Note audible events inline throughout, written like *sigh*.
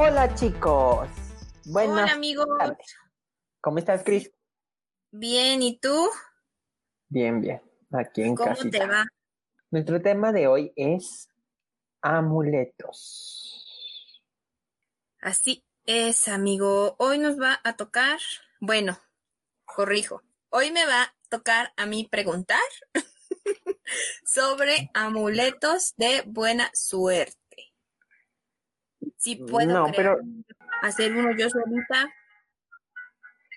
Hola chicos. Buenas Hola amigos. ¿Cómo estás, Cris? Bien, ¿y tú? Bien, bien. Aquí en casa. ¿Cómo te va? Nuestro tema de hoy es amuletos. Así es, amigo. Hoy nos va a tocar, bueno, corrijo. Hoy me va a tocar a mí preguntar *laughs* sobre amuletos de buena suerte. Si puedo no, pero... hacer uno yo solita.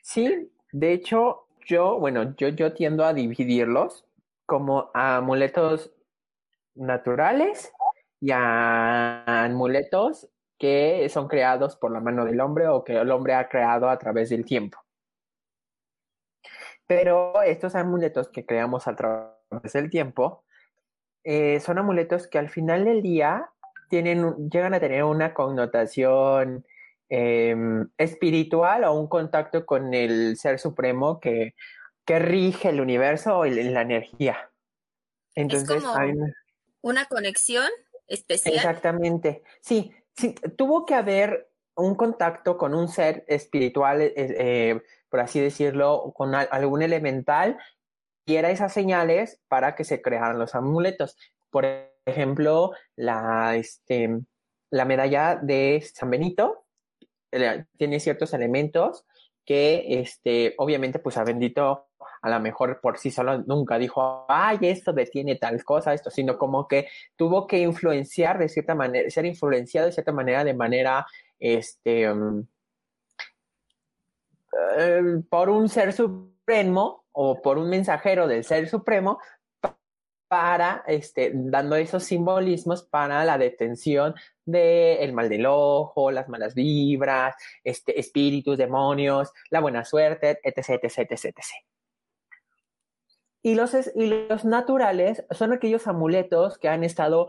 Sí, de hecho, yo, bueno, yo, yo tiendo a dividirlos como amuletos naturales y a amuletos que son creados por la mano del hombre o que el hombre ha creado a través del tiempo. Pero estos amuletos que creamos a través del tiempo eh, son amuletos que al final del día tienen, llegan a tener una connotación em, espiritual o un contacto con el ser supremo que, que rige el universo y la energía. Entonces, hay una conexión especial. Exactamente. Sí, sí, tuvo que haber un contacto con un ser espiritual, eh, eh, por así decirlo, con algún elemental, y era esas señales para que se crearan los amuletos. Por ejemplo, la, este, la medalla de San Benito eh, tiene ciertos elementos que, este, obviamente, pues a Bendito a lo mejor por sí solo nunca dijo, ay, esto detiene tal cosa, esto, sino como que tuvo que influenciar de cierta manera, ser influenciado de cierta manera, de manera, este, mm, eh, por un ser supremo o por un mensajero del ser supremo para, este, dando esos simbolismos para la detención del mal del ojo, las malas vibras, este, espíritus, demonios, la buena suerte, etc, etc, etc, etc. Y los, y los naturales son aquellos amuletos que han estado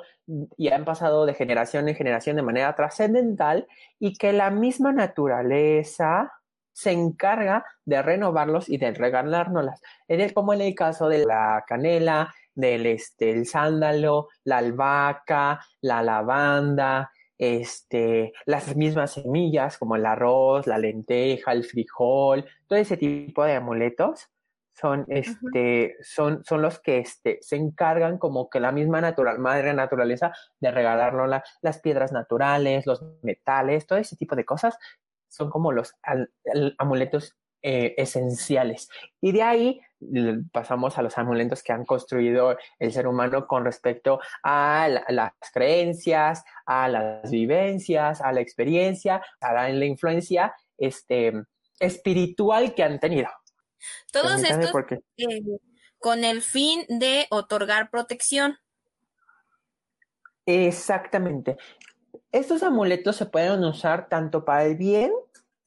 y han pasado de generación en generación de manera trascendental y que la misma naturaleza se encarga de renovarlos y de regalárnoslas. En el, como en el caso de la canela, del este, el sándalo, la albahaca, la lavanda, este, las mismas semillas como el arroz, la lenteja, el frijol, todo ese tipo de amuletos son, este, son, son los que este, se encargan como que la misma natural, madre naturaleza de regalarnos las piedras naturales, los metales, todo ese tipo de cosas son como los amuletos eh, esenciales. Y de ahí pasamos a los amuletos que han construido el ser humano con respecto a las creencias, a las vivencias, a la experiencia, a la, influencia este, espiritual que han tenido. Todos estos eh, con el fin de otorgar protección. Exactamente. Estos amuletos se pueden usar tanto para el bien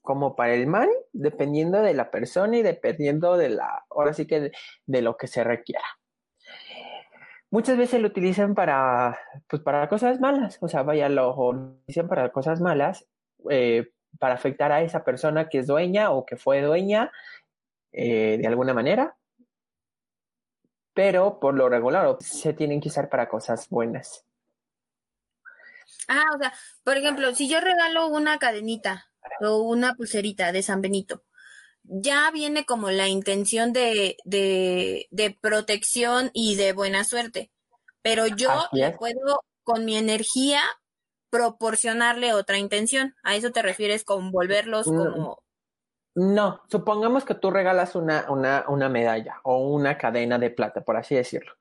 como para el mal, dependiendo de la persona y dependiendo de la, ahora sí que de, lo que se requiera. Muchas veces lo utilizan para, pues para cosas malas, o sea, vaya, lo utilizan para cosas malas, eh, para afectar a esa persona que es dueña o que fue dueña eh, de alguna manera, pero por lo regular se tienen que usar para cosas buenas. Ah, o sea, por ejemplo, si yo regalo una cadenita o una pulserita de San Benito. Ya viene como la intención de, de, de protección y de buena suerte, pero yo puedo con mi energía proporcionarle otra intención. ¿A eso te refieres con volverlos mm, como... No, supongamos que tú regalas una, una, una medalla o una cadena de plata, por así decirlo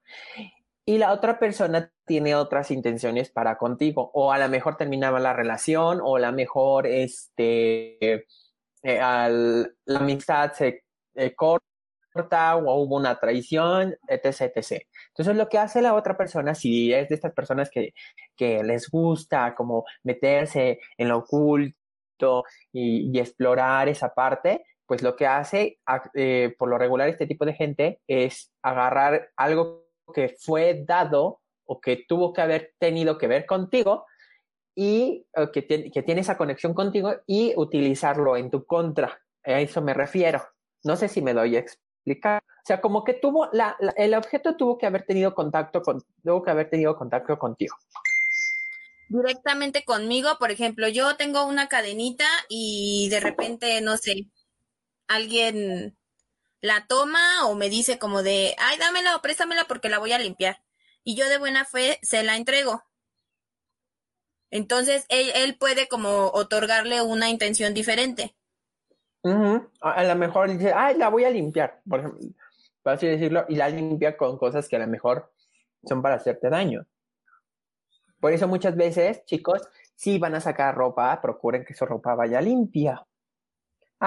y la otra persona tiene otras intenciones para contigo o a lo mejor terminaba la relación o a lo mejor este eh, la amistad se eh, corta o hubo una traición, etc, etc. Entonces lo que hace la otra persona, si es de estas personas que, que les gusta como meterse en lo oculto y, explorar esa parte, pues lo que hace eh, por lo regular este tipo de gente es agarrar algo que fue dado o que tuvo que haber tenido que ver contigo y que, tiene esa conexión contigo y utilizarlo en tu contra. A eso me refiero. No sé si me doy a explicar. O sea, como que tuvo, el objeto tuvo que haber tenido contacto con, tuvo que haber tenido contacto contigo. directamente conmigo. Por ejemplo, yo tengo una cadenita y de repente, no sé, alguien la toma o me dice como de, ay, dámela o préstamela porque la voy a limpiar. Y yo de buena fe se la entrego. Entonces, él, puede como otorgarle una intención diferente. A lo mejor dice, ay, la voy a limpiar, por ejemplo, así decirlo, y la limpia con cosas que a lo mejor son para hacerte daño. Por eso muchas veces, chicos, si van a sacar ropa, procuren que su ropa vaya limpia.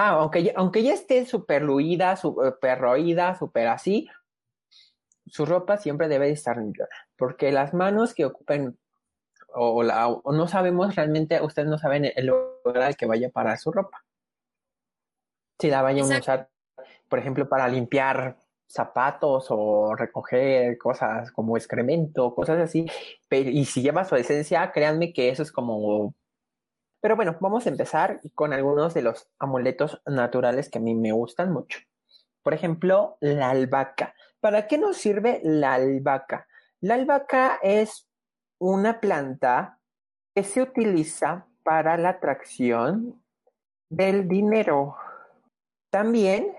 Ah, aunque ya, aunque ya esté súper luida, súper roída, súper así, su ropa siempre debe estar limpia. Porque las manos que ocupen o, no sabemos realmente, ustedes no saben el lugar al que vaya para su ropa. Si la vayan a usar, por ejemplo, para limpiar zapatos o recoger cosas como excremento, cosas así. y si lleva su esencia, créanme que eso es como... Pero bueno, vamos a empezar con algunos de los amuletos naturales que a mí me gustan mucho. Por ejemplo, la albahaca. ¿Para qué nos sirve la albahaca? La albahaca es una planta que se utiliza para la atracción del dinero. También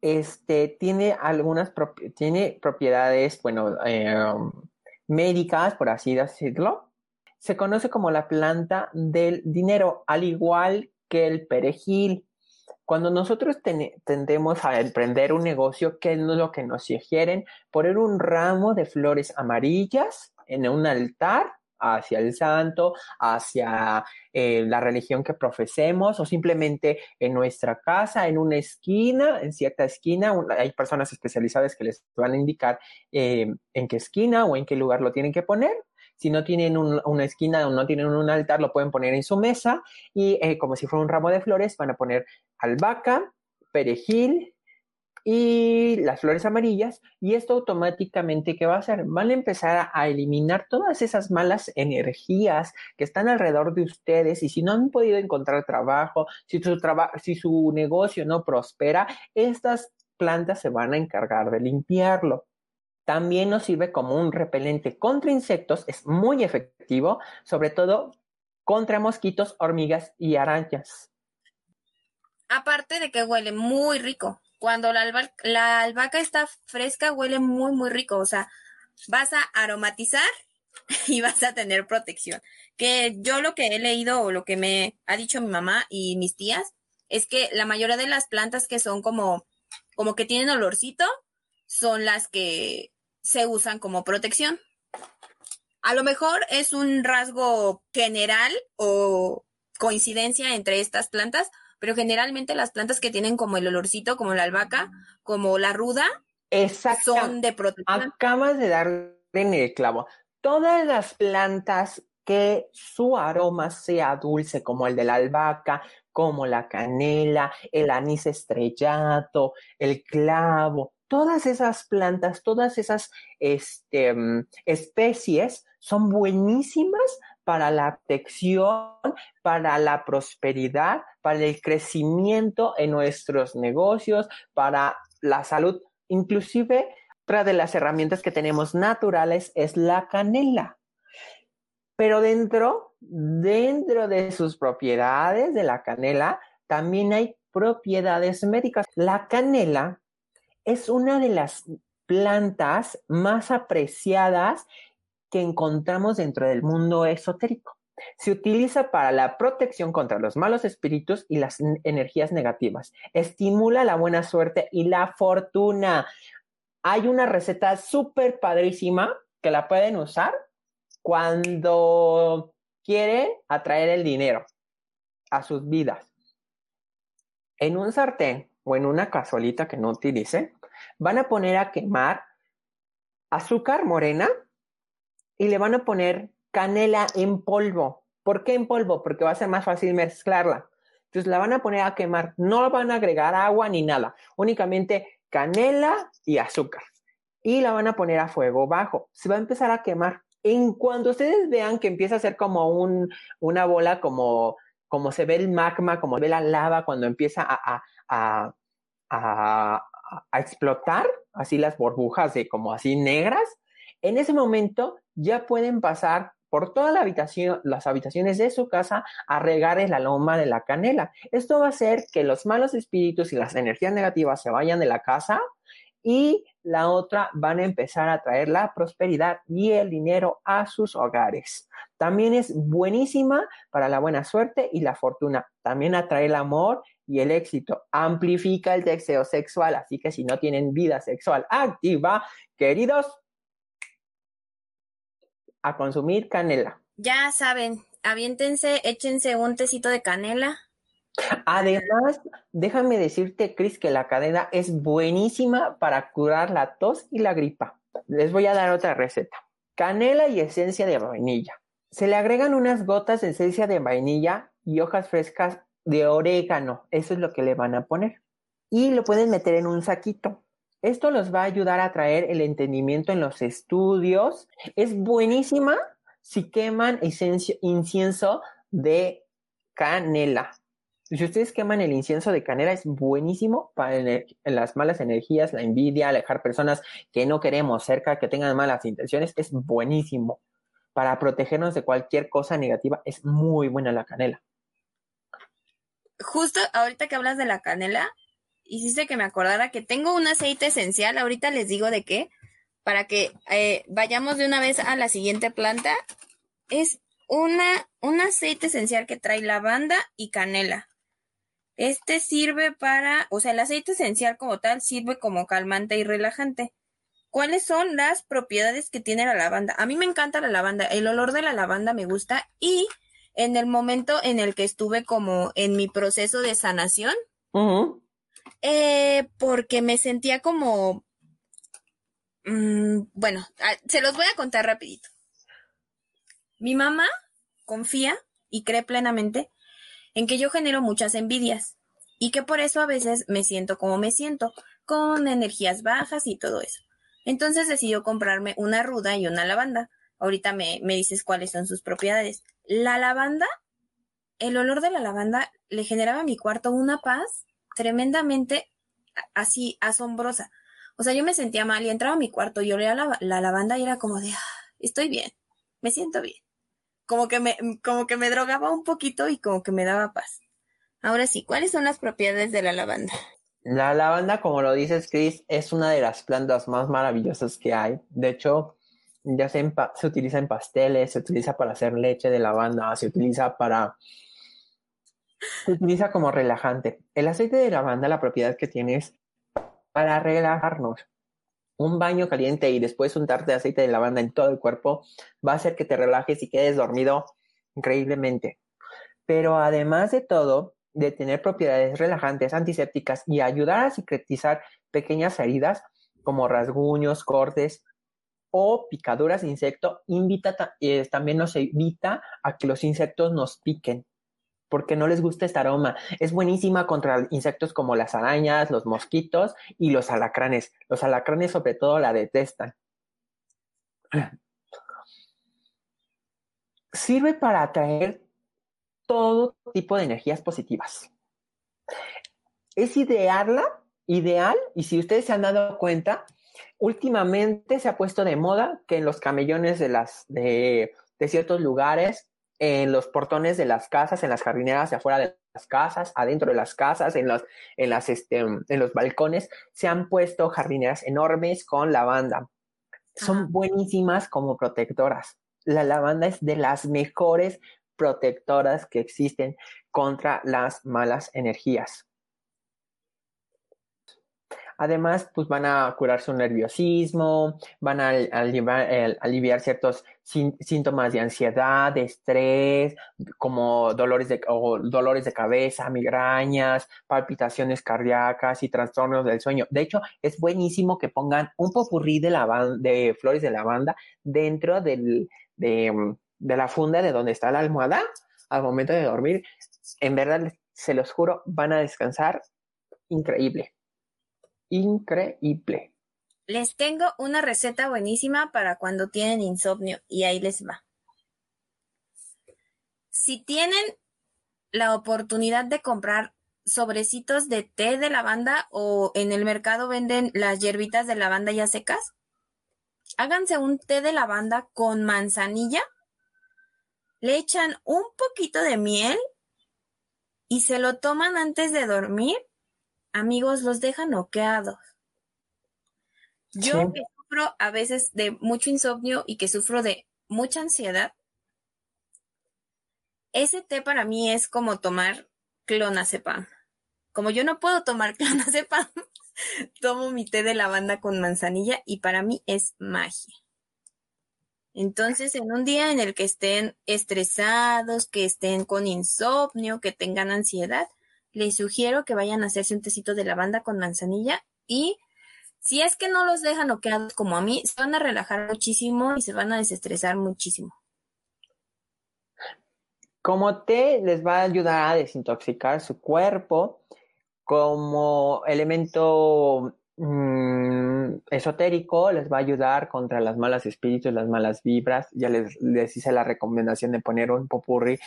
este, tiene algunas tiene propiedades, bueno, em, médicas, por así decirlo. Se conoce como la planta del dinero, al igual que el perejil. Cuando nosotros tendemos a emprender un negocio, ¿qué es lo que nos sugieren? Poner un ramo de flores amarillas en un altar hacia el santo, hacia eh, la religión que profesemos o simplemente en nuestra casa, en una esquina, en cierta esquina. Hay personas especializadas que les van a indicar eh, en qué esquina o en qué lugar lo tienen que poner. Si no tienen una esquina o no tienen un altar, lo pueden poner en su mesa y eh, como si fuera un ramo de flores, van a poner albahaca, perejil, y las flores amarillas y esto automáticamente ¿qué va a hacer? Van a empezar a, eliminar todas esas malas energías que están alrededor de ustedes y si no han podido encontrar trabajo, si su, si su negocio no prospera, estas plantas se van a encargar de limpiarlo. También nos sirve como un repelente contra insectos, es muy efectivo, sobre todo contra mosquitos, hormigas y arañas. Aparte de que huele muy rico cuando la, albahaca está fresca huele muy, muy rico. O sea, vas a aromatizar *laughs* y vas a tener protección. Que yo lo que he leído o lo que me ha dicho mi mamá y mis tías es que la mayoría de las plantas que son como, como que tienen olorcito son las que se usan como protección. A lo mejor es un rasgo general o coincidencia entre estas plantas, pero generalmente las plantas que tienen como el olorcito, como la albahaca, como la ruda, son de protección. Acabas de dar en el clavo. Todas las plantas que su aroma sea dulce, como el de la albahaca, como la canela, el anís estrellado, el clavo, todas esas plantas, todas esas este, mm, especies son buenísimas para la protección, para la prosperidad, para el crecimiento en nuestros negocios, para la salud. Inclusive, otra de las herramientas que tenemos naturales es la canela. Pero dentro, dentro de sus propiedades de la canela, también hay propiedades médicas. La canela es una de las plantas más apreciadas que encontramos dentro del mundo esotérico. Se utiliza para la protección contra los malos espíritus y las energías negativas. Estimula la buena suerte y la fortuna. Hay una receta súper padrísima que la pueden usar cuando quieren atraer el dinero a sus vidas. En un sartén o en una cazuelita que no utilicen, van a poner a quemar azúcar morena y le van a poner canela en polvo. ¿Por qué en polvo? Porque va a ser más fácil mezclarla. Entonces la van a poner a quemar, no van a agregar agua ni nada, únicamente canela y azúcar. Y la van a poner a fuego bajo. Se va a empezar a quemar. En cuanto ustedes vean que empieza a ser como un, una bola, como, como se ve el magma, como se ve la lava cuando empieza a, a, a explotar, así las burbujas de como así negras, en ese momento ya pueden pasar por toda la habitación, las habitaciones de su casa a regar el aroma de la canela. Esto va a hacer que los malos espíritus y las energías negativas se vayan de la casa y la otra van a empezar a traer la prosperidad y el dinero a sus hogares. También es buenísima para la buena suerte y la fortuna. También atrae el amor y el éxito. Amplifica el deseo sexual, así que si no tienen vida sexual activa, queridos, a consumir canela. Ya saben, aviéntense, échense un tecito de canela. Además, déjame decirte, Cris, que la cadena es buenísima para curar la tos y la gripa. Les voy a dar otra receta. Canela y esencia de vainilla. Se le agregan unas gotas de esencia de vainilla y hojas frescas de orégano. Eso es lo que le van a poner. Y lo pueden meter en un saquito. Esto los va a ayudar a traer el entendimiento en los estudios. Es buenísima si queman incienso de canela. Si ustedes queman el incienso de canela, es buenísimo para las malas energías, la envidia, alejar personas que no queremos cerca, que tengan malas intenciones. Es buenísimo. Para protegernos de cualquier cosa negativa, es muy buena la canela. Justo ahorita que hablas de la canela, hiciste que me acordara que tengo un aceite esencial, ahorita les digo de qué, para que eh, vayamos de una vez a la siguiente planta. Es una, un aceite esencial que trae lavanda y canela. Este sirve para, o sea, el aceite esencial como tal sirve como calmante y relajante. ¿Cuáles son las propiedades que tiene la lavanda? A mí me encanta la lavanda, el olor de la lavanda me gusta y en el momento en el que estuve como en mi proceso de sanación, eh, porque me sentía como... Mm, bueno, se los voy a contar rapidito. Mi mamá confía y cree plenamente en que yo genero muchas envidias y que por eso a veces me siento como me siento, con energías bajas y todo eso. Entonces decidió comprarme una ruda y una lavanda. Ahorita me, me dices cuáles son sus propiedades. La lavanda, el olor de la lavanda le generaba a mi cuarto una paz tremendamente así asombrosa. O sea, yo me sentía mal y entraba a mi cuarto y olía la, la lavanda y era como de, ah, estoy bien, me siento bien. Como que me, como que me drogaba un poquito y como que me daba paz. Ahora sí, ¿cuáles son las propiedades de la lavanda? La lavanda, como lo dices, Chris, es una de las plantas más maravillosas que hay. De hecho, ya se, se utiliza en pasteles, se utiliza para hacer leche de lavanda, se utiliza para se utiliza como relajante. El aceite de lavanda, la propiedad que tiene es para relajarnos. Un baño caliente y después untarte de aceite de lavanda en todo el cuerpo va a hacer que te relajes y quedes dormido increíblemente. Pero además de todo, de tener propiedades relajantes, antisépticas y ayudar a cicatrizar pequeñas heridas como rasguños, cortes o picaduras de insecto, invita, eh, también nos evita a que los insectos nos piquen porque no les gusta este aroma. Es buenísima contra insectos como las arañas, los mosquitos y los alacranes. Los alacranes sobre todo la detestan. *clears throat* Sirve para atraer todo tipo de energías positivas. Es idearla, ideal, y si ustedes se han dado cuenta, últimamente se ha puesto de moda que en los camellones de las de, de ciertos lugares en los portones de las casas, en las jardineras de afuera de las casas, adentro de las casas, en los, en las, este, en los balcones, se han puesto jardineras enormes con lavanda. Son buenísimas como protectoras. La lavanda es de las mejores protectoras que existen contra las malas energías. Además, pues van a curar su nerviosismo, van a, aliviar, ciertos síntomas de ansiedad, de estrés, como dolores de, dolores de cabeza, migrañas, palpitaciones cardíacas y trastornos del sueño. De hecho, es buenísimo que pongan un popurrí de, de flores de lavanda dentro de, de la funda de donde está la almohada al momento de dormir. En verdad, se los juro, van a descansar increíble increíble. Les tengo una receta buenísima para cuando tienen insomnio y ahí les va. Si tienen la oportunidad de comprar sobrecitos de té de lavanda o en el mercado venden las hierbitas de lavanda ya secas, háganse un té de lavanda con manzanilla le echan un poquito de miel y se lo toman antes de dormir, amigos, los dejan noqueados. Yo que sufro a veces de mucho insomnio y que sufro de mucha ansiedad, ese té para mí es como tomar clonazepam. Como yo no puedo tomar *laughs* clonazepam, tomo mi té de lavanda con manzanilla y para mí es magia. Entonces, en un día en el que estén estresados, que estén con insomnio, que tengan ansiedad, les sugiero que vayan a hacerse un tecito de lavanda con manzanilla y si es que no los dejan noqueados como a mí, se van a relajar muchísimo y se van a desestresar muchísimo. Como té les va a ayudar a desintoxicar su cuerpo, como elemento mm, esotérico les va a ayudar contra las malas espíritus, las malas vibras. Ya les, les hice la recomendación de poner un popurrí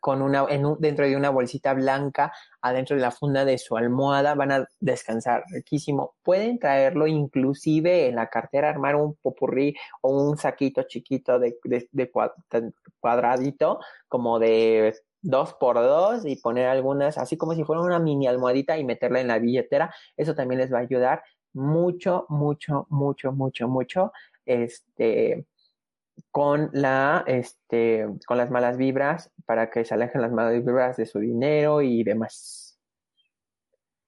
con una, en dentro de una bolsita blanca, adentro de la funda de su almohada, van a descansar riquísimo. Pueden traerlo inclusive en la cartera, armar un popurrí o un saquito chiquito de, de, cuadradito, como de dos por dos y poner algunas, así como si fuera una mini almohadita y meterla en la billetera. Eso también les va a ayudar mucho, mucho, mucho, mucho, mucho. Este, con la este con las malas vibras para que se alejen las malas vibras de su dinero y demás.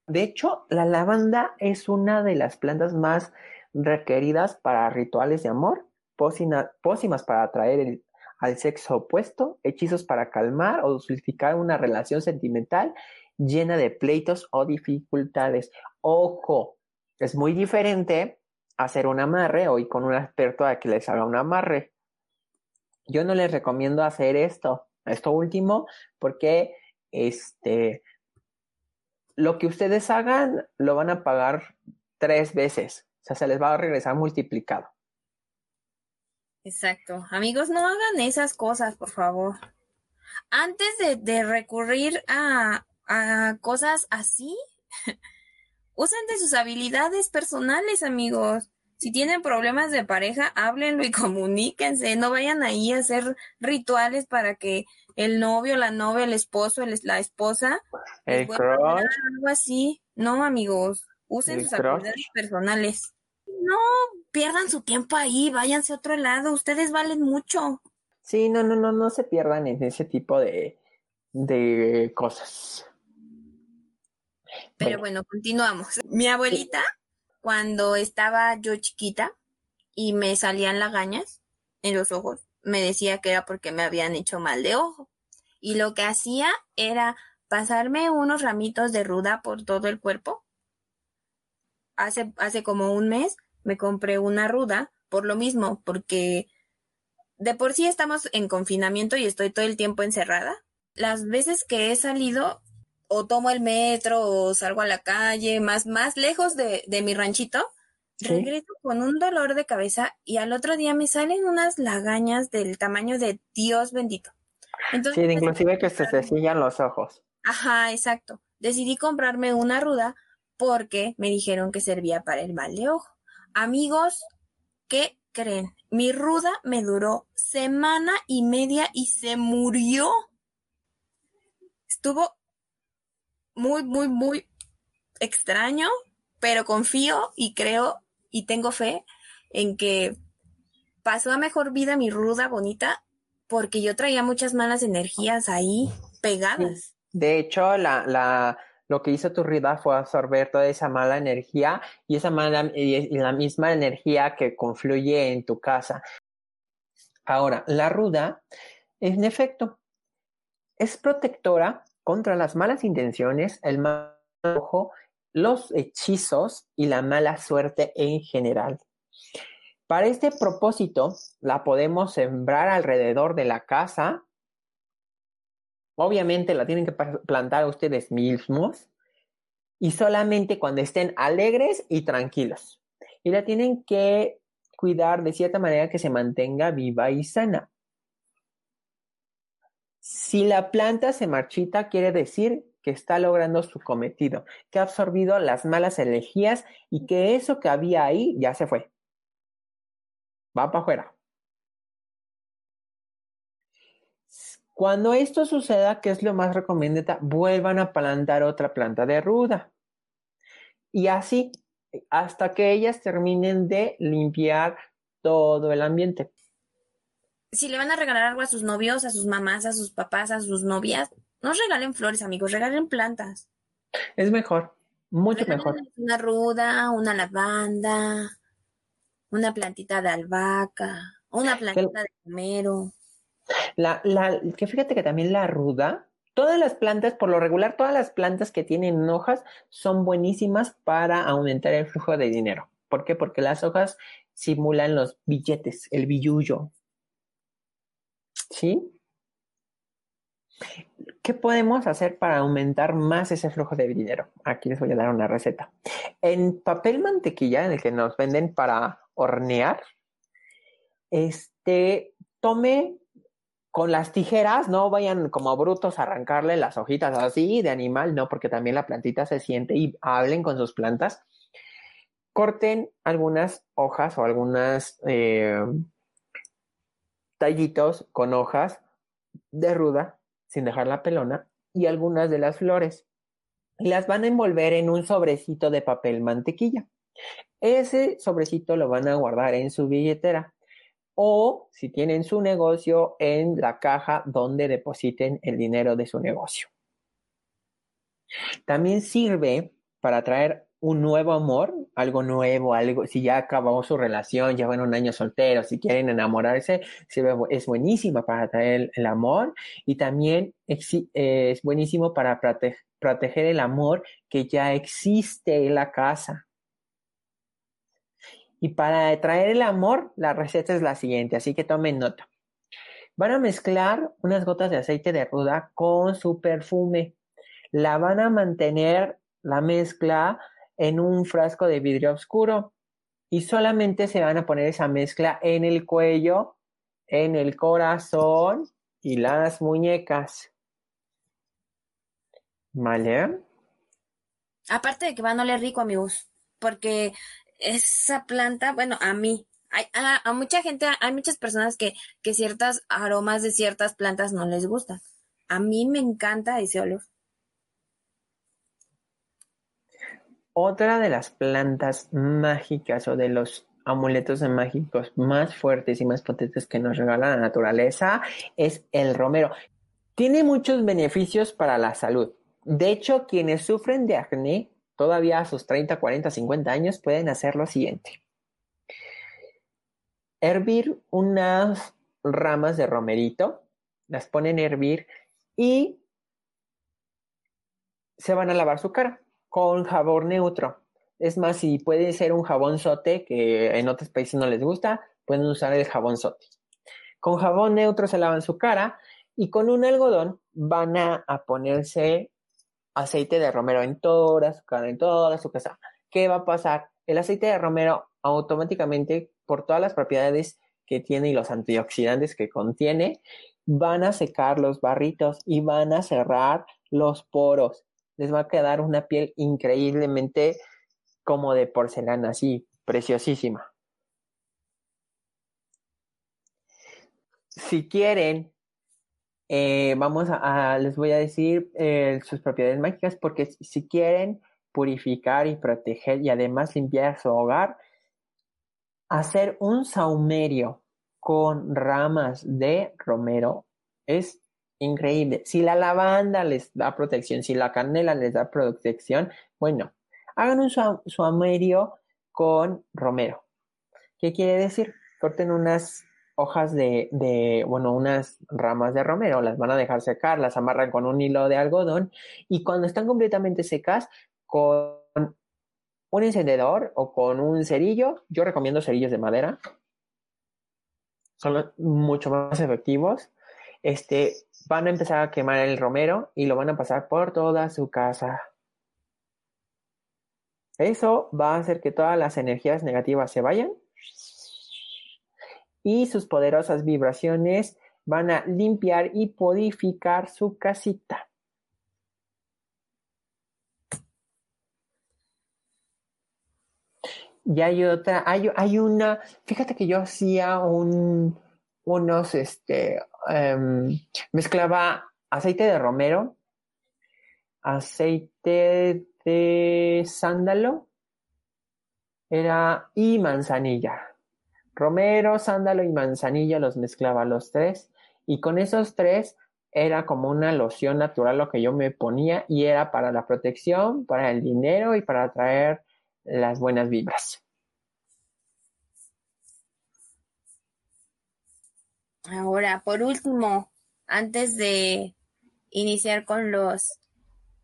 De hecho, la lavanda es una de las plantas más requeridas para rituales de amor, pócimas para atraer al sexo opuesto, hechizos para calmar o dulcificar una relación sentimental llena de pleitos o dificultades. Ojo, es muy diferente hacer un amarre o ir con un experto a que les haga un amarre yo no les recomiendo hacer esto, esto último, porque este, lo que ustedes hagan lo van a pagar tres veces, o sea, se les va a regresar multiplicado. Exacto. Amigos, no hagan esas cosas, por favor. Antes de, recurrir a, a cosas así, *laughs* usen de sus habilidades personales, amigos. Si tienen problemas de pareja, háblenlo y *laughs* comuníquense. No vayan ahí a hacer rituales para que el novio, la novia, el esposo, la esposa, el crush. algo así. No, amigos, usen sus habilidades personales. No pierdan su tiempo ahí, váyanse a otro lado. Ustedes valen mucho. Sí, no, no, no, no se pierdan en ese tipo de, de cosas. Pero bueno, continuamos. Mi abuelita cuando estaba yo chiquita y me salían lagañas en los ojos, me decía que era porque me habían hecho mal de ojo. Y lo que hacía era pasarme unos ramitos de ruda por todo el cuerpo. Hace, hace como un mes me compré una ruda por lo mismo, porque de por sí estamos en confinamiento y estoy todo el tiempo encerrada. Las veces que he salido o tomo el metro o salgo a la calle, más, más lejos de, mi ranchito, regreso con un dolor de cabeza y al otro día me salen unas lagañas del tamaño de Dios bendito. Entonces, sí, inclusive que se te sillan los ojos. Ajá, exacto. Decidí comprarme una ruda porque me dijeron que servía para el mal de ojo. Amigos, ¿qué creen? Mi ruda me duró semana y media y se murió. Estuvo muy, muy, muy extraño, pero confío y creo y tengo fe en que pasó a mejor vida mi ruda bonita porque yo traía muchas malas energías ahí pegadas. De hecho, la, la, lo que hizo tu ruda fue absorber toda esa mala energía y esa mala y la misma energía que confluye en tu casa. Ahora, la ruda, en efecto, es protectora contra las malas intenciones, el mal ojo, los hechizos y la mala suerte en general. Para este propósito, la podemos sembrar alrededor de la casa. Obviamente la tienen que plantar ustedes mismos y solamente cuando estén alegres y tranquilos. Y la tienen que cuidar de cierta manera que se mantenga viva y sana. Si la planta se marchita, quiere decir que está logrando su cometido, que ha absorbido las malas energías y que eso que había ahí ya se fue. Va para afuera. Cuando esto suceda, que es lo más recomendable, vuelvan a plantar otra planta de ruda. Y así, hasta que ellas terminen de limpiar todo el ambiente. Si le van a regalar algo a sus novios, a sus mamás, a sus papás, a sus novias, no regalen flores, amigos, regalen plantas. Es mejor, mucho mejor. Una ruda, una lavanda, una plantita de albahaca, una plantita de romero. La, la, que fíjate que también la ruda, todas las plantas, por lo regular, todas las plantas que tienen hojas son buenísimas para aumentar el flujo de dinero. ¿Por qué? Porque las hojas simulan los billetes, el billullo. ¿Sí? ¿Qué podemos hacer para aumentar más ese flujo de dinero? Aquí les voy a dar una receta. En papel mantequilla, en el que nos venden para hornear, este, tome con las tijeras, no vayan como brutos a arrancarle las hojitas así de animal, no, porque también la plantita se siente y hablen con sus plantas. Corten algunas hojas o algunas eh, tallitos con hojas de ruda, sin dejar la pelona, y algunas de las flores. Las van a envolver en un sobrecito de papel mantequilla. Ese sobrecito lo van a guardar en su billetera o si tienen su negocio en la caja donde depositen el dinero de su negocio. También sirve para traer un nuevo amor, algo nuevo, algo, si ya acabó su relación, llevan un año soltero, si quieren enamorarse, es buenísima para traer el amor y también es buenísimo para proteger el amor que ya existe en la casa. Y para atraer el amor, la receta es la siguiente, así que tomen nota. Van a mezclar unas gotas de aceite de ruda con su perfume. La van a mantener la mezcla en un frasco de vidrio oscuro y solamente se van a poner esa mezcla en el cuello, en el corazón y las muñecas. ¿Vale? Aparte de que van a oler rico, amigos, porque esa planta, bueno, a mí, hay, a, mucha gente, hay muchas personas que, que ciertas aromas de ciertas plantas no les gustan. A mí me encanta ese olor. Otra de las plantas mágicas o de los amuletos mágicos más fuertes y más potentes que nos regala la naturaleza es el romero. Tiene muchos beneficios para la salud. De hecho, quienes sufren de acné todavía a sus 30, 40, 50 años pueden hacer lo siguiente. Hervir unas ramas de romerito, las ponen a hervir y se van a lavar su cara con jabón neutro. Es más, si puede ser un jabón sote, que en otros países no les gusta, pueden usar el jabón sote. Con jabón neutro se lavan su cara y con un algodón van a, a ponerse aceite de romero en toda su cara, en toda su casa. ¿Qué va a pasar? El aceite de romero automáticamente, por todas las propiedades que tiene y los antioxidantes que contiene, van a secar los barritos y van a cerrar los poros. Les va a quedar una piel increíblemente como de porcelana, así, preciosísima. Si quieren eh, vamos a, les voy a decir eh, sus propiedades mágicas porque si quieren purificar y proteger y además limpiar su hogar, hacer un saumerio con ramas de romero es increíble. Si la lavanda les da protección, si la canela les da protección, bueno, hagan un saumerio con romero. ¿Qué quiere decir? Corten unas hojas de, de, bueno, unas ramas de romero, las van a dejar secar, las amarran con un hilo de algodón y cuando están completamente secas, con un encendedor o con un cerillo, yo recomiendo cerillos de madera, son mucho más efectivos, este, van a empezar a quemar el romero y lo van a pasar por toda su casa. Eso va a hacer que todas las energías negativas se vayan y sus poderosas vibraciones van a limpiar y purificar su casita. Y hay otra, hay, una, fíjate que yo hacía un, unos, este, em, mezclaba aceite de romero, aceite de sándalo, era y manzanilla. Romero, sándalo y manzanilla los mezclaba los tres y con esos tres era como una loción natural lo que yo me ponía y era para la protección, para el dinero y para atraer las buenas vibras. Ahora, por último, antes de iniciar con los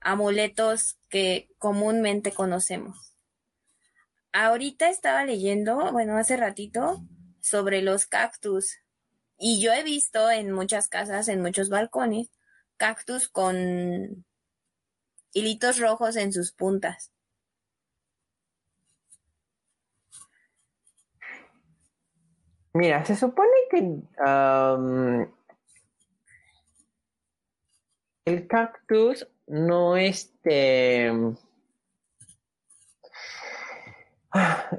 amuletos que comúnmente conocemos. Ahorita estaba leyendo, bueno, hace ratito, sobre los cactus. Y yo he visto en muchas casas, en muchos balcones, cactus con hilitos rojos en sus puntas. Mira, se supone que el cactus no este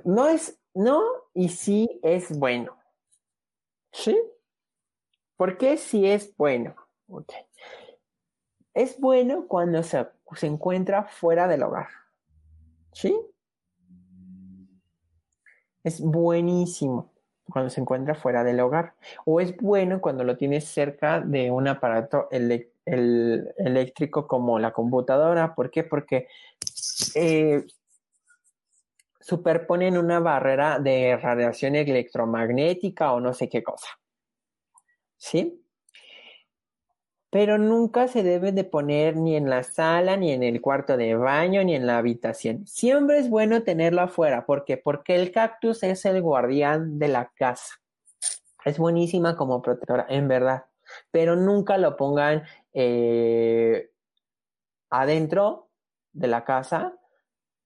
no es no y sí es bueno. ¿Sí? ¿Por qué sí es bueno? Es bueno cuando se, se encuentra fuera del hogar. ¿Sí? Es buenísimo cuando se encuentra fuera del hogar. O es bueno cuando lo tienes cerca de un aparato eléctrico como la computadora. ¿Por qué? Porque eh, superponen una barrera de radiación electromagnética o no sé qué cosa. ¿Sí? Pero nunca se debe de poner ni en la sala, ni en el cuarto de baño, ni en la habitación. Siempre es bueno tenerlo afuera. ¿Por qué? Porque el cactus es el guardián de la casa. Es buenísima como protectora, en verdad. Pero nunca lo pongan eh, adentro de la casa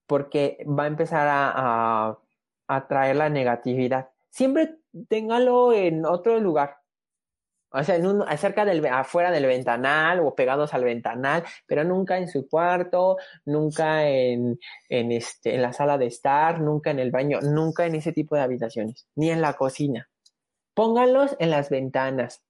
porque va a empezar a, a traer la negatividad. Siempre téngalo en otro lugar o sea, acerca del, afuera del ventanal o pegados al ventanal, pero nunca en su cuarto, nunca en, en, este, en la sala de estar, nunca en el baño, nunca en ese tipo de habitaciones, ni en la cocina. Pónganlos en las ventanas.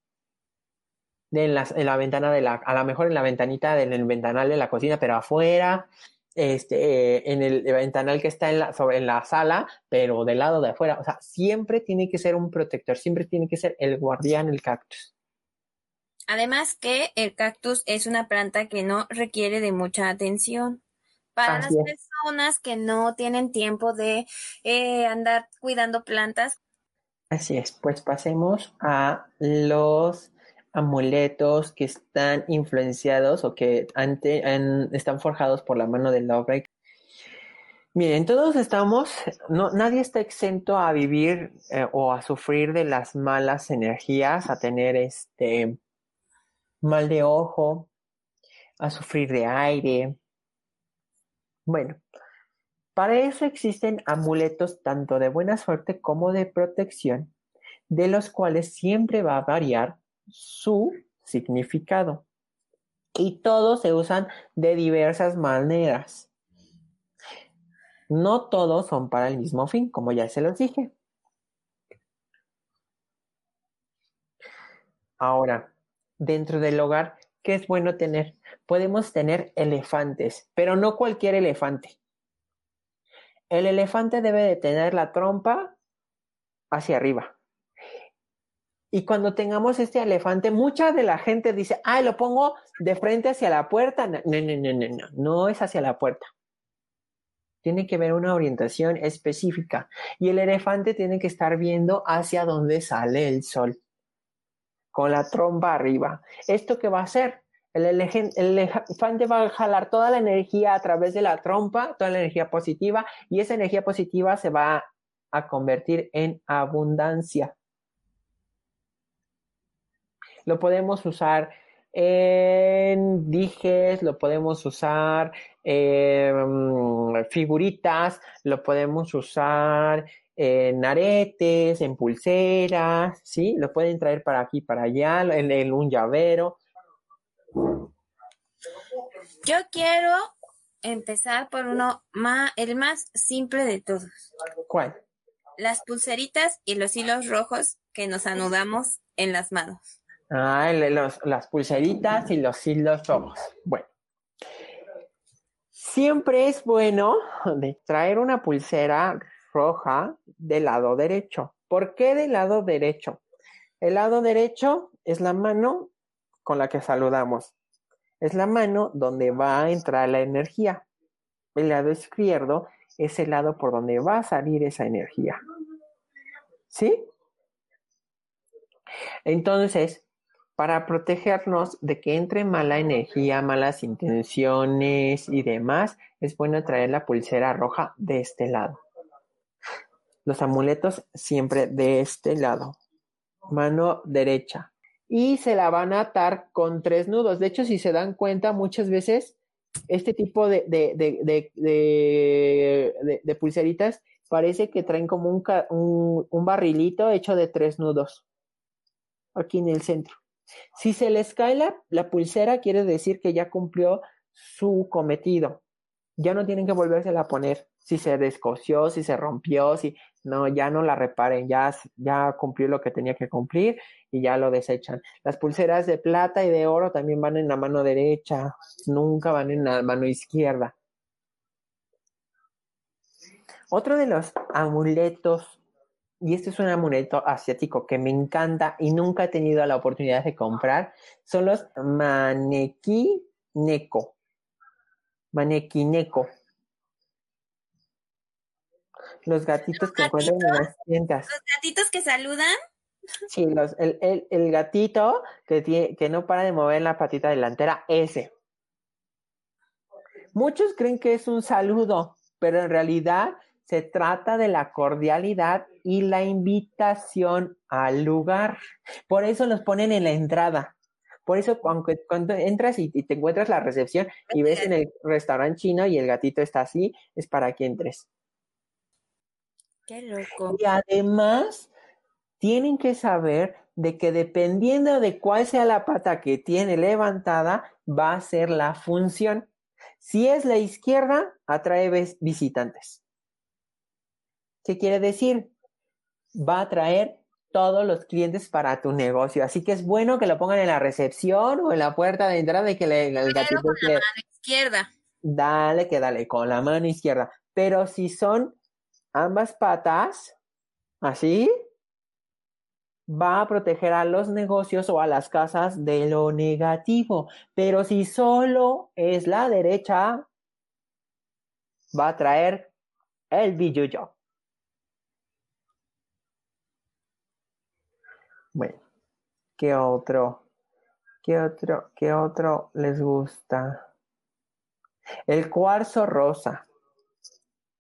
En, en la ventana de la, a lo mejor en la ventanita del ventanal de la cocina, pero afuera, este, en el ventanal que está en la, sobre, en la sala, pero del lado de afuera. O sea, siempre tiene que ser un protector, siempre tiene que ser el guardián, el cactus. Además que el cactus es una planta que no requiere de mucha atención. Para las personas que no tienen tiempo de eh, andar cuidando plantas. Así es, pues pasemos a los amuletos que están influenciados o que están forjados por la mano del Lovebreak. Miren, todos estamos, nadie está exento a vivir eh, o a sufrir de las malas energías, a tener este mal de ojo, a sufrir de aire. Bueno, para eso existen amuletos tanto de buena suerte como de protección, de los cuales siempre va a variar su significado. Y todos se usan de diversas maneras. No todos son para el mismo fin, como ya se los dije. Ahora, dentro del hogar, ¿qué es bueno tener? Podemos tener elefantes, pero no cualquier elefante. El elefante debe de tener la trompa hacia arriba. Y cuando tengamos este elefante, mucha de la gente dice, ah, lo pongo de frente hacia la puerta. No, no, no, no, no, no es hacia la puerta. Tiene que haber una orientación específica. Y el elefante tiene que estar viendo hacia donde sale el sol con la trompa arriba. ¿Esto qué va a hacer? El, elefante va a jalar toda la energía a través de la trompa, toda la energía positiva, y esa energía positiva se va a convertir en abundancia. Lo podemos usar en dijes, lo podemos usar en figuritas, lo podemos usar en aretes, en pulseras, ¿sí? Lo pueden traer para aquí, para allá, en, un llavero. Yo quiero empezar por uno más, el más simple de todos. ¿Cuál? Las pulseritas y los hilos rojos que nos anudamos en las manos. Ah, las pulseritas y los hilos rojos. Bueno. Siempre es bueno traer una pulsera roja del lado derecho. ¿Por qué del lado derecho? El lado derecho es la mano con la que saludamos. Es la mano donde va a entrar la energía. El lado izquierdo es el lado por donde va a salir esa energía. ¿Sí? Entonces, para protegernos de que entre mala energía, malas intenciones y demás, es bueno traer la pulsera roja de este lado. Los amuletos siempre de este lado. Mano derecha. Y se la van a atar con tres nudos. De hecho, si se dan cuenta, muchas veces este tipo de, pulseritas parece que traen como un barrilito hecho de tres nudos. Aquí en el centro. Si se les cae la, pulsera, quiere decir que ya cumplió su cometido. Ya no tienen que volvérsela a poner. Si se descosió, si se rompió, si no, ya no la reparen, ya, ya cumplió lo que tenía que cumplir y ya lo desechan. Las pulseras de plata y de oro también van en la mano derecha, nunca van en la mano izquierda. Otro de los amuletos y este es un amuleto asiático que me encanta y nunca he tenido la oportunidad de comprar, son los maneki neko. Maneki neko. Los gatitos que encuentran en las tiendas. ¿Los gatitos que saludan? Sí, los, el, el, el, gatito que, tiene, que no para de mover la patita delantera, ese. Muchos creen que es un saludo, pero en realidad se trata de la cordialidad y la invitación al lugar. Por eso los ponen en la entrada. Por eso cuando, cuando entras y, te encuentras la recepción y ves en el restaurante chino y el gatito está así, es para que entres. Qué loco. Y además, tienen que saber de que dependiendo de cuál sea la pata que tiene levantada, va a ser la función. Si es la izquierda, atrae visitantes. ¿Qué quiere decir? Va a traer todos los clientes para tu negocio. Así que es bueno que lo pongan en la recepción o en la puerta de entrada y que le, el gatito con la mano izquierda. Dale, que dale, con la mano izquierda. Pero si son ambas patas, así, va a proteger a los negocios o a las casas de lo negativo. Pero si solo es la derecha, va a traer el billuyo. Bueno, ¿qué otro? ¿Qué otro? ¿Qué otro les gusta? El cuarzo rosa.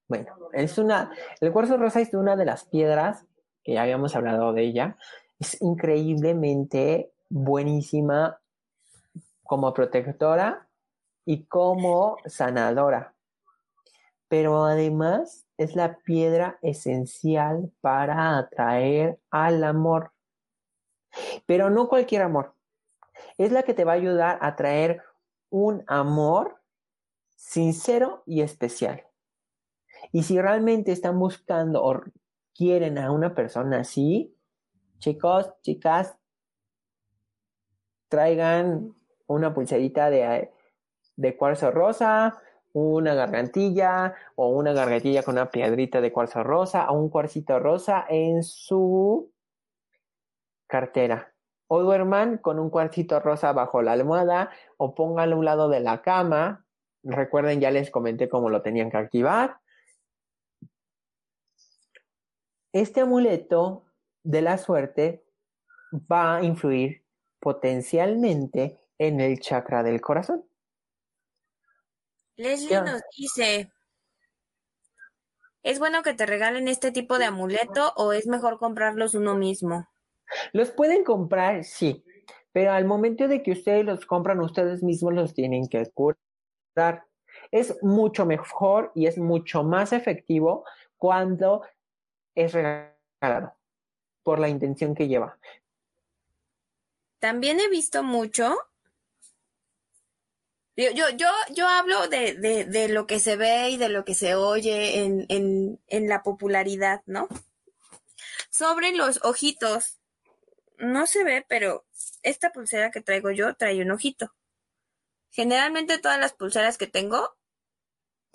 Bueno, es una, el cuarzo rosa es una de las piedras que ya habíamos hablado de ella. Es increíblemente buenísima como protectora y como sanadora. Pero además es la piedra esencial para atraer al amor. Pero no cualquier amor. Es la que te va a ayudar a traer un amor sincero y especial. Y si realmente están buscando o quieren a una persona así, chicos, chicas, traigan una pulserita de, de cuarzo rosa, una gargantilla o una gargantilla con una piedrita de cuarzo rosa o un cuarcito rosa en su cartera. O duerman con un cuartito rosa bajo la almohada o pónganlo a un lado de la cama. Recuerden, ya les comenté cómo lo tenían que activar. Este amuleto de la suerte va a influir potencialmente en el chakra del corazón. Leslie nos dice, ¿es bueno que te regalen este tipo de amuleto o es mejor comprarlos uno mismo? Los pueden comprar, sí, pero al momento de que ustedes los compran, ustedes mismos los tienen que curar. Es mucho mejor y es mucho más efectivo cuando es regalado por la intención que lleva. También he visto mucho. Yo, yo, yo, hablo de, de, de, lo que se ve y de lo que se oye en, en, en la popularidad, ¿no? Sobre los ojitos no se ve, pero esta pulsera que traigo yo trae un ojito. Generalmente todas las pulseras que tengo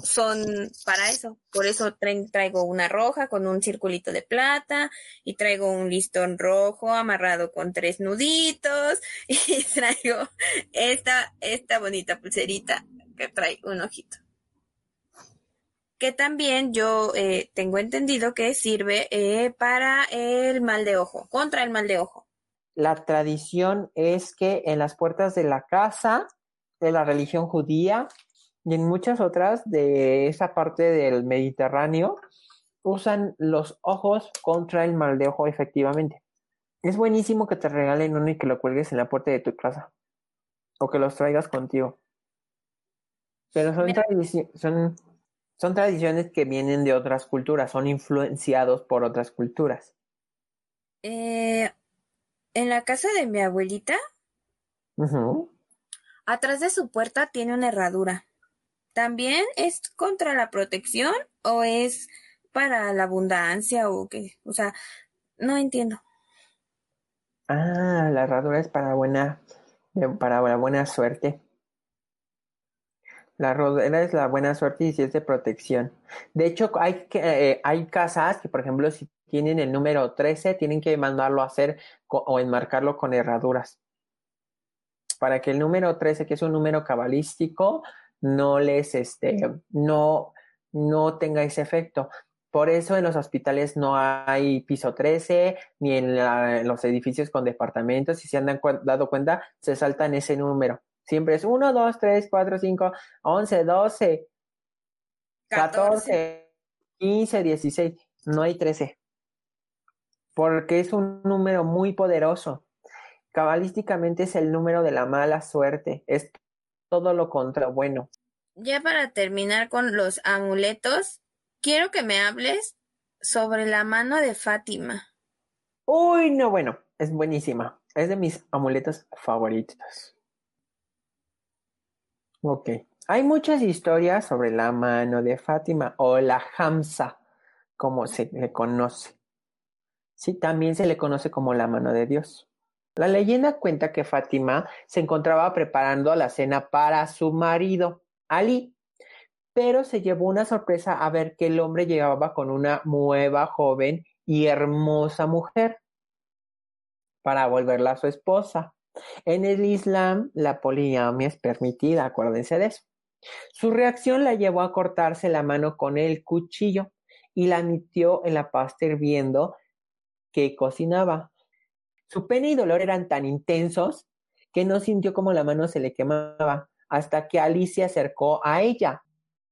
son para eso. Por eso traigo una roja con un circulito de plata y traigo un listón rojo amarrado con tres nuditos *laughs* y traigo esta, esta bonita pulserita que trae un ojito. Que también yo eh, tengo entendido que sirve eh, para el mal de ojo, contra el mal de ojo. La tradición es que en las puertas de la casa de la religión judía y en muchas otras de esa parte del Mediterráneo usan los ojos contra el mal de ojo efectivamente. Es buenísimo que te regalen uno y que lo cuelgues en la puerta de tu casa o que los traigas contigo. Pero son, son, son tradiciones que vienen de otras culturas, son influenciados por otras culturas. Eh, en la casa de mi abuelita, atrás de su puerta tiene una herradura. ¿También es contra la protección o es para la abundancia o qué? O sea, no entiendo. Ah, la herradura es para buena, para la buena suerte. La rodera es la buena suerte y si es de protección. De hecho, hay, que, eh, hay casas que, por ejemplo, si tienen el número 13, tienen que mandarlo a hacer o enmarcarlo con herraduras. Para que el número 13, que es un número cabalístico, no les, este, no, no tenga ese efecto. Por eso en los hospitales no hay piso 13, ni en, los edificios con departamentos. Si se han dado cuenta, se saltan ese número. Siempre es 1, 2, 3, 4, 5, 11, 12, 14, 15, 16. No hay 13. Porque es un número muy poderoso. Cabalísticamente es el número de la mala suerte. Es todo lo contra bueno. Ya para terminar con los amuletos, quiero que me hables sobre la mano de Fátima. Uy, no, bueno, es buenísima. Es de mis amuletos favoritos. Ok. Hay muchas historias sobre la mano de Fátima o la Hamza, como se le conoce. Sí, también se le conoce como la mano de Dios. La leyenda cuenta que Fátima se encontraba preparando la cena para su marido, Ali, pero se llevó una sorpresa a ver que el hombre llegaba con una nueva, joven y hermosa mujer para volverla a su esposa. En el Islam, la poligamia es permitida, acuérdense de eso. Su reacción la llevó a cortarse la mano con el cuchillo y la metió en la pasta hirviendo que cocinaba. Su pena y dolor eran tan intensos que no sintió como la mano se le quemaba hasta que Alicia se acercó a ella.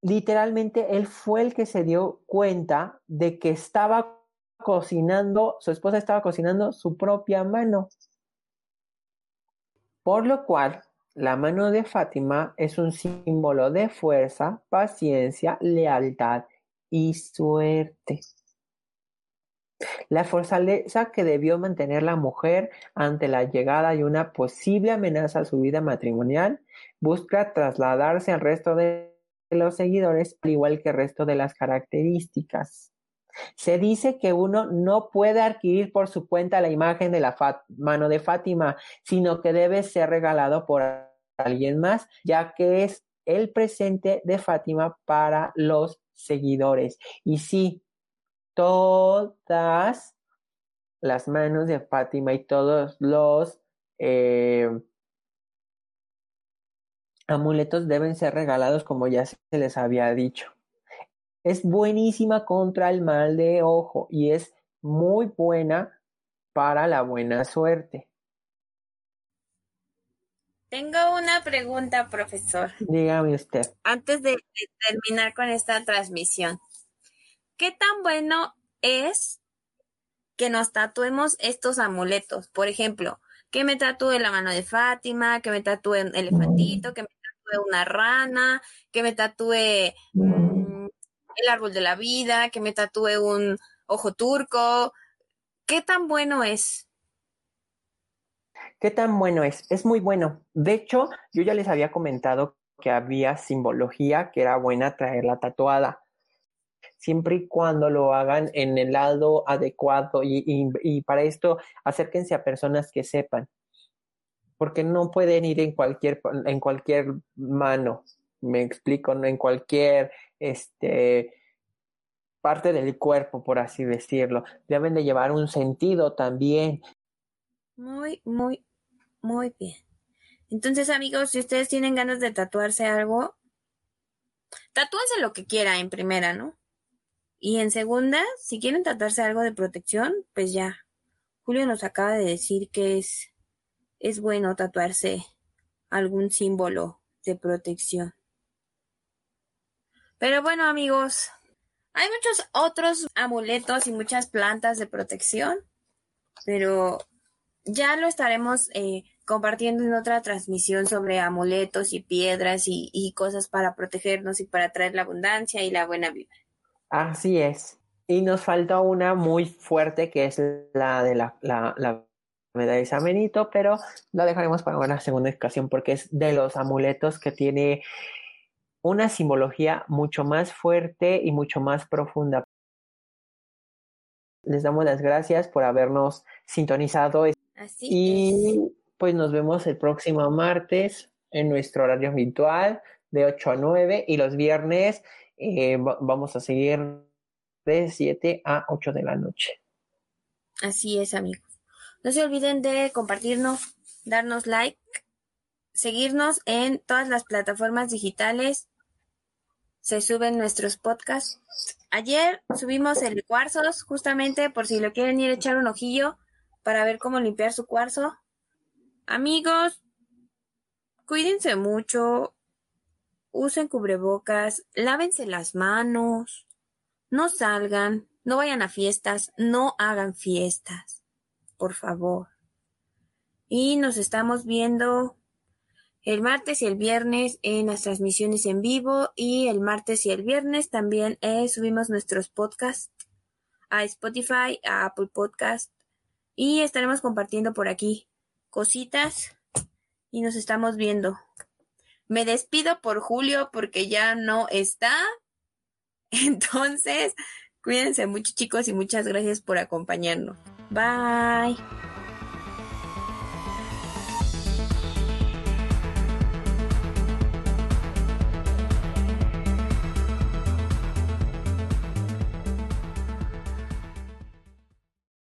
Literalmente él fue el que se dio cuenta de que estaba cocinando, su esposa estaba cocinando su propia mano. Por lo cual, la mano de Fátima es un símbolo de fuerza, paciencia, lealtad y suerte. La fortaleza que debió mantener la mujer ante la llegada de una posible amenaza a su vida matrimonial busca trasladarse al resto de los seguidores, al igual que el resto de las características. Se dice que uno no puede adquirir por su cuenta la imagen de la mano de Fátima, sino que debe ser regalado por alguien más, ya que es el presente de Fátima para los seguidores. Y sí, todas las manos de Fátima y todos los eh, amuletos deben ser regalados como ya se les había dicho. Es buenísima contra el mal de ojo y es muy buena para la buena suerte. Tengo una pregunta, profesor. Dígame usted. Antes de terminar con esta transmisión. ¿Qué tan bueno es que nos tatuemos estos amuletos? Por ejemplo, que me tatúe la mano de Fátima, que me tatúe un elefantito, que me tatúe una rana, que me tatúe mm, el árbol de la vida, que me tatúe un ojo turco. ¿Qué tan bueno es? ¿Qué tan bueno es? Es muy bueno. De hecho, yo ya les había comentado que había simbología que era buena traerla tatuada. Siempre y cuando lo hagan en el lado adecuado y, y para esto acérquense a personas que sepan, porque no pueden ir en cualquier, en cualquier mano, me explico, en cualquier este, parte del cuerpo, por así decirlo. Deben de llevar un sentido también. Muy, muy, muy bien. Entonces, amigos, si ustedes tienen ganas de tatuarse algo, tatúense lo que quiera en primera, ¿no? Y en segunda, si quieren tatuarse algo de protección, pues ya. Julio nos acaba de decir que es, es bueno tatuarse algún símbolo de protección. Pero bueno, amigos, hay muchos otros amuletos y muchas plantas de protección, pero ya lo estaremos eh, compartiendo en otra transmisión sobre amuletos y piedras y, cosas para protegernos y para traer la abundancia y la buena vida. Así es. Y nos falta una muy fuerte que es la de la, la, la medalla de San Benito, pero la dejaremos para una segunda ocasión porque es de los amuletos que tiene una simbología mucho más fuerte y mucho más profunda. Les damos las gracias por habernos sintonizado. Así y pues nos vemos el próximo martes en nuestro horario virtual de 8 a 9 y los viernes eh, vamos a seguir de 7 a 8 de la noche. Así es, amigos. No se olviden de compartirnos, darnos like, seguirnos en todas las plataformas digitales se suben nuestros podcasts. Ayer subimos el cuarzos, justamente por si lo quieren ir a echar un ojillo para ver cómo limpiar su cuarzo. Amigos, cuídense mucho, usen cubrebocas, lávense las manos, no salgan, no vayan a fiestas, no hagan fiestas, por favor. Y nos estamos viendo el martes y el viernes en las transmisiones en vivo y el martes y el viernes también eh, subimos nuestros podcasts a Spotify, a Apple Podcast y estaremos compartiendo por aquí cositas y nos estamos viendo. Me despido por Julio porque ya no está. *laughs* Entonces, cuídense mucho chicos y muchas gracias por acompañarnos. Bye.